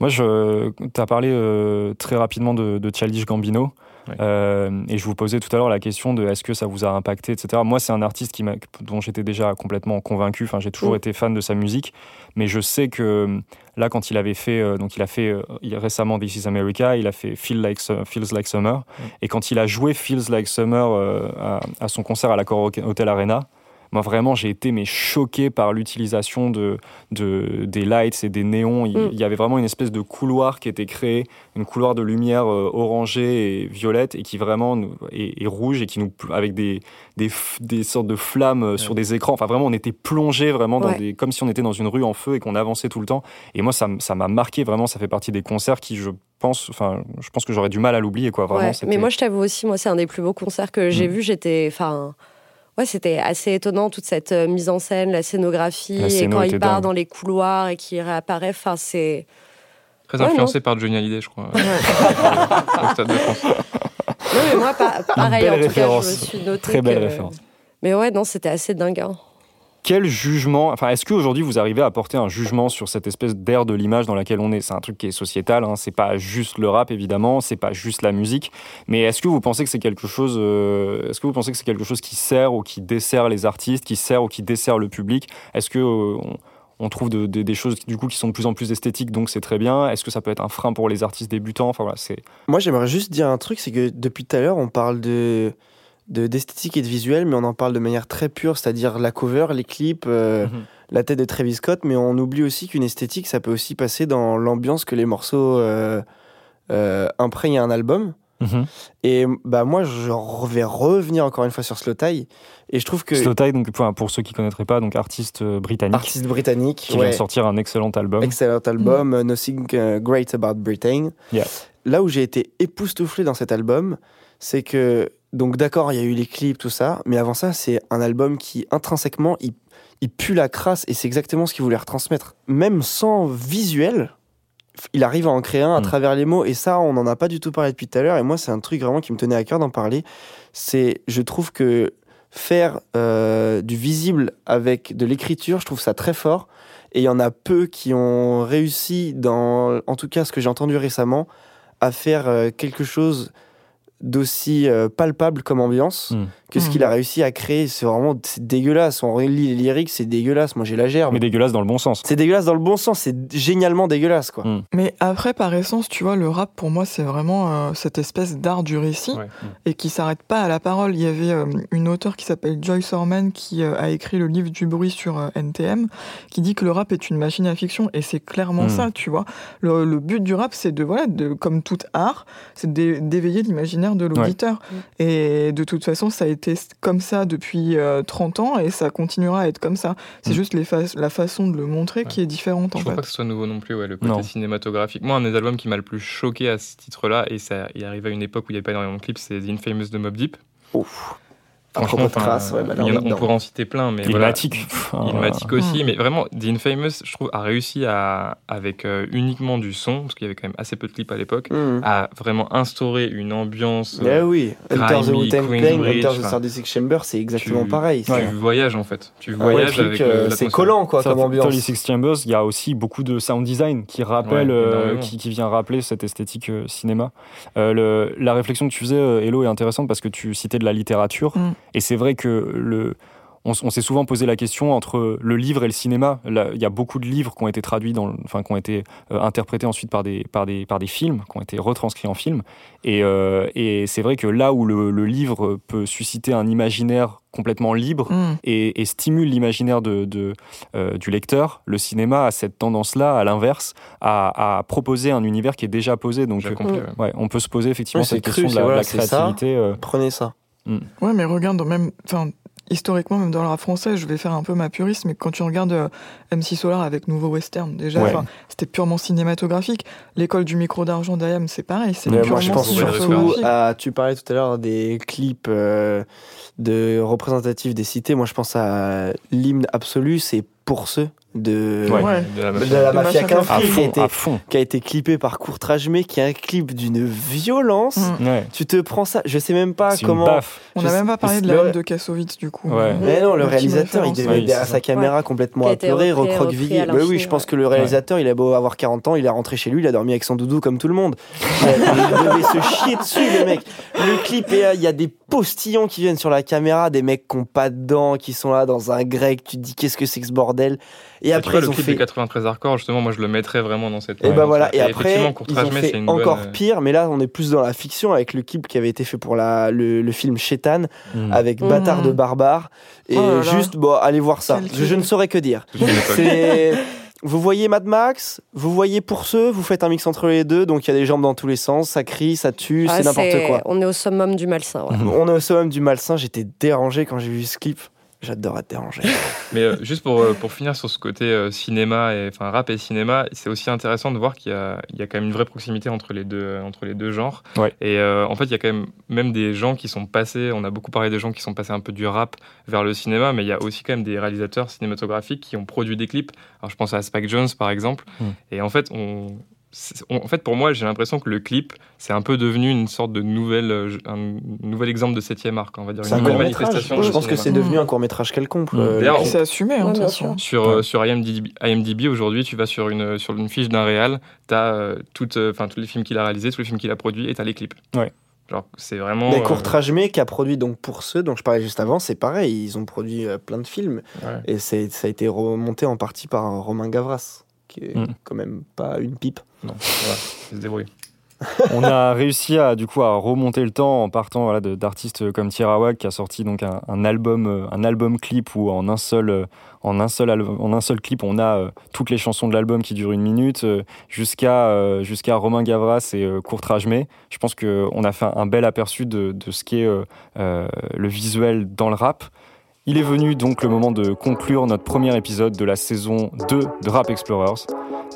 Moi, tu as parlé euh, très rapidement de, de Childish Gambino. Euh, et je vous posais tout à l'heure la question de est-ce que ça vous a impacté, etc. Moi, c'est un artiste qui dont j'étais déjà complètement convaincu. Enfin, j'ai toujours Mm. été fan de sa musique. Mais je sais que là, quand il avait fait, euh, donc il a fait euh, il- récemment This Is America, il a fait Feel like, Su- Feels Like Summer. Et quand il a joué Feels Like Summer euh, à, à son concert à l'Accor Hotel Arena, moi vraiment j'ai été mais choqué par l'utilisation de, de des lights et des néons. Il, Mm. il y avait vraiment une espèce de couloir qui était créé, une couloir de lumière euh, orangée et violette et qui vraiment nous, est, est rouge et qui nous avec des des, f- des sortes de flammes euh, sur des écrans. Enfin vraiment on était plongé vraiment dans Ouais. des comme si on était dans une rue en feu et qu'on avançait tout le temps. Et moi ça m'a marqué vraiment. Ça fait partie des concerts qui je pense enfin je pense que j'aurais du mal à l'oublier quoi. Vraiment. Ouais, c'était- mais moi, je t'avoue aussi, moi, c'est un des plus beaux concerts que j'ai Mm. vu. J'étais, enfin, ouais, c'était assez étonnant toute cette euh, mise en scène, la scénographie, La et quand il part dingue. dans les couloirs et qu'il réapparaît. Enfin, c'est. Très Ouais, influencé par Johnny Hallyday je crois. Ouais. au Stade de France. Non, mais moi, pa- pareil, en tout cas, je me suis noté. Très belle que- référence. Mais ouais, non, c'était assez dingue. hein. Quel jugement, enfin, est-ce qu'aujourd'hui vous arrivez à porter un jugement sur cette espèce d'ère de l'image dans laquelle on est? C'est un truc qui est sociétal, hein, c'est pas juste le rap évidemment, c'est pas juste la musique, mais est-ce que vous pensez que c'est quelque chose, euh, est-ce que vous pensez que c'est quelque chose qui sert ou qui dessert les artistes, qui sert ou qui dessert le public? Est-ce que euh, on, trouve de- de- des choses du coup qui sont de plus en plus esthétiques, donc c'est très bien? Est-ce que ça peut être un frein pour les artistes débutants? Enfin c'est Moi, j'aimerais juste dire un truc, c'est que depuis tout à l'heure, on parle de de- d'esthétique et de visuel, mais on en parle de manière très pure, c'est-à-dire la cover, les clips, euh, Mhm. la tête de Travis Scott, mais on oublie aussi qu'une esthétique, ça peut aussi passer dans l'ambiance que les morceaux euh, euh, imprègnent à un album. Et bah moi, je vais revenir encore une fois sur Slow Tie, et je trouve que Slow Tie, donc pour, pour ceux qui connaîtraient pas, donc artiste euh, britannique artiste britannique, qui vient ouais, de sortir un excellent album. excellent album, euh, Nothing Great About Britain. Yeah. Là où j'ai été époustouflé dans cet album, c'est que, donc d'accord, il y a eu les clips, tout ça, mais avant ça, c'est un album qui, intrinsèquement, il, il pue la crasse et c'est exactement ce qu'il voulait retransmettre. Même sans visuel, il arrive à en créer un à Mm. travers les mots et ça, on n'en a pas du tout parlé depuis tout à l'heure et moi, c'est un truc vraiment qui me tenait à cœur d'en parler. C'est, je trouve que faire euh, du visible avec de l'écriture, je trouve ça très fort. Et il y en a peu qui ont réussi, dans, en tout cas ce que j'ai entendu récemment, à faire euh, quelque chose d'aussi euh, palpable comme ambiance Mm. Que ce Mm. qu'il a réussi à créer. C'est vraiment dégueulasse. On relit les lyrics, c'est dégueulasse. Moi, j'ai la gerbe. Mais dégueulasse dans le bon sens. C'est dégueulasse dans le bon sens. C'est génialement dégueulasse, quoi. Mm. Mais après, par essence, tu vois, le rap, pour moi, c'est vraiment euh, cette espèce d'art du récit Ouais. et qui s'arrête pas à la parole. Il y avait euh, une auteure qui s'appelle Joyce Orman qui euh, a écrit le livre du bruit sur euh, NTM, qui dit que le rap est une machine à fiction et c'est clairement Mm. ça, tu vois. Le, le but du rap, c'est de, voilà, de, comme tout art, c'est d'é- d'éveiller l'imaginaire de l'auditeur. Et de toute façon, ça a été comme ça depuis euh, 30 ans et ça continuera à être comme ça. C'est Mm. juste les fa- la façon de le montrer Ouais. qui est différente, en Je trouve fait. pas que ce soit nouveau non plus, ouais, le côté Non. cinématographique. Moi, un des albums qui m'a le plus choqué à ce titre-là, et ça il arrive à une époque où il n'y avait pas énormément de clips, c'est The Infamous de Mob Deep. Ouf. Franchement, ouais, bah on on pourrait en citer plein, mais voilà. Ilmatic. Enfin, Ilmatic aussi, Mm. mais vraiment, The Infamous, je trouve, a réussi à, avec euh, uniquement du son, parce qu'il y avait quand même assez peu de clips à l'époque, Mm. à vraiment instaurer une ambiance. Eh euh, oui, Enter the Grimy, Wu-Tang Clan, Queensbridge, Enter the enfin, 36 Chamber, c'est exactement tu- pareil. tu voyages en fait. Tu vrai voyages truc, avec euh, c'est collant quoi comme ambiance. 36 Chambers, il y a aussi beaucoup de sound design qui rappelle, Ouais, euh, qui, qui vient rappeler cette esthétique euh, cinéma. Euh, le- la réflexion que tu faisais, euh, Hello, est intéressante parce que tu citais de la littérature. Mm. Et c'est vrai que le. On, s'est souvent posé la question entre le livre et le cinéma. Il y a beaucoup de livres qui ont été traduits, dans, enfin, qui ont été euh, interprétés ensuite par des, par, des, par des films, qui ont été retranscrits en film. Et, euh, et c'est vrai que là où le, le livre peut susciter un imaginaire complètement libre, Mm. et, et stimule l'imaginaire de, de, euh, du lecteur, le cinéma a cette tendance-là, à l'inverse, à, à proposer un univers qui est déjà posé. Donc, euh, ouais. ouais, on peut se poser effectivement Oui, cette question cru, de la, c'est- voilà, la c'est ça. créativité. euh, Prenez ça. Ouais, mais regarde, même, enfin, historiquement, même dans le rap français, je vais faire un peu ma puriste, mais quand tu regardes euh, MC Solar avec Nouveau Western, déjà, Ouais. c'était purement cinématographique. L'école du micro d'argent d'Ayam, c'est pareil, c'est Mais purement moi, je pense surtout cinématographique. à. Tu parlais tout à l'heure des clips euh, de représentatifs des cités. Moi, je pense à l'hymne absolu, c'est pour ceux de, Ouais. Ouais. De la mafia. De film qui a, fond, été, à fond. qui a été clippé par Courtrage mais qui est un clip d'une violence. Mm. Ouais. Tu te prends ça, je sais même pas comment. baffe. On Je n'a même pas parlé de le- la haine de Kassovitz du coup. Ouais. Mais non, le réalisateur, il devait derrière sa caméra complètement apeuré, recroquevillé. Bah oui, je pense que le réalisateur, il a beau avoir 40 ans, il est rentré chez lui, il a dormi avec son doudou comme tout le monde. il devait se chier dessus, le mec. Le clip, est là, il y a des postillons qui viennent sur la caméra, des mecs qui ont pas de dents, qui sont là dans un grec, tu te dis qu'est-ce que c'est que ce bordel? Et Et après, après, ils le ont clip fait. de 93 Hardcore, justement, moi je le mettrais vraiment dans cette. Et bah voilà, et après, effectivement, ils ont fait encore bonne, euh, pire, mais là, on est plus dans la fiction avec le clip qui avait été fait pour la, le, le film Chétan, Mm. avec. Bâtard de Barbare. Et Oh là là. juste, bon, allez voir ça. Je, je ne saurais que dire. C'est. Vous voyez Mad Max, vous voyez Pour ceux, vous faites un mix entre les deux, donc il y a des jambes dans tous les sens, ça crie, ça tue, Ah, c'est n'importe quoi. On est au summum du malsain. ouais. On est au summum du malsain, j'étais dérangé quand j'ai vu ce clip. J'adore être dérangé. Mais euh, juste pour, euh, pour finir sur ce côté euh, cinéma, et, enfin rap et cinéma, c'est aussi intéressant de voir qu'il y a, il y a quand même une vraie proximité entre les deux, entre les deux genres. Ouais. Et euh, en fait, il y a quand même même des gens qui sont passés, on a beaucoup parlé des gens qui sont passés un peu du rap vers le cinéma, mais il y a aussi quand même des réalisateurs cinématographiques qui ont produit des clips. Alors je pense à Spike Jones par exemple. Mm. Et en fait, on- en fait, pour moi, j'ai l'impression que le clip, c'est un peu devenu une sorte de nouvelle, euh, un nouvel exemple de septième art, quoi, on va dire, C'est une un nouvelle court métrage. manifestation. Je pense que c'est devenu un court métrage quelconque. Mm. euh, D'ailleurs, c'est assumé, hein, Ouais. Sur, euh, sur IMDb, IMDb aujourd'hui, tu vas sur une, sur une fiche d'un réal, tu as toutes, euh, enfin tous les films qu'il a réalisés, tous les films qu'il a produits et tu as les clips. Ouais. Genre, c'est vraiment. Mais euh, Courtrage mais qui a produit donc pour ceux dont je parlais juste avant, c'est pareil, ils ont produit euh, plein de films ouais. et c'est- ça a été remonté en partie par Romain Gavras, qui est Mm. quand même pas une pipe. Non, voilà, il se débrouille. On a réussi à du coup à remonter le temps en partant voilà, de- d'artistes comme Tirawak qui a sorti donc un, un album euh, un album clip où en un seul euh, en un seul en un seul clip on a euh, toutes les chansons de l'album qui durent une minute euh, jusqu'à euh, jusqu'à Romain Gavras et euh, Courtrage May. Je pense que on a fait un bel aperçu de, de ce qu'est euh, euh, le visuel dans le rap. Il est venu donc le moment de conclure notre premier épisode de la saison 2 de Rap Explorers.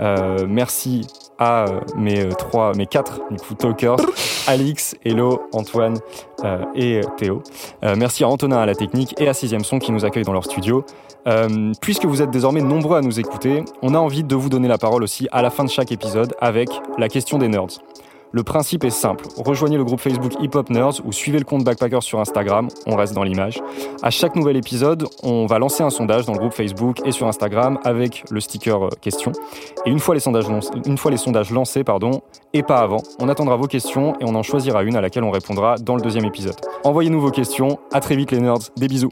Euh, merci à euh, mes euh, trois, mes quatre du coup talkers, Alix, Hello, Antoine euh, et Théo. Euh, merci à Antonin à la technique et à Sixième Son qui nous accueillent dans leur studio. Puisque vous êtes désormais nombreux à nous écouter, on a envie de vous donner la parole aussi à la fin de chaque épisode avec la question des nerds. Le principe est simple. Rejoignez le groupe Facebook Hip Hop Nerds ou suivez le compte Backpackers sur Instagram. On reste dans l'image. À chaque nouvel épisode, on va lancer un sondage dans le groupe Facebook et sur Instagram avec le sticker euh, question. Et une fois les sondages, lancés, pardon, et pas avant, on attendra vos questions et on en choisira une à laquelle on répondra dans le deuxième épisode. Envoyez-nous vos questions. À très vite les nerds. Des bisous.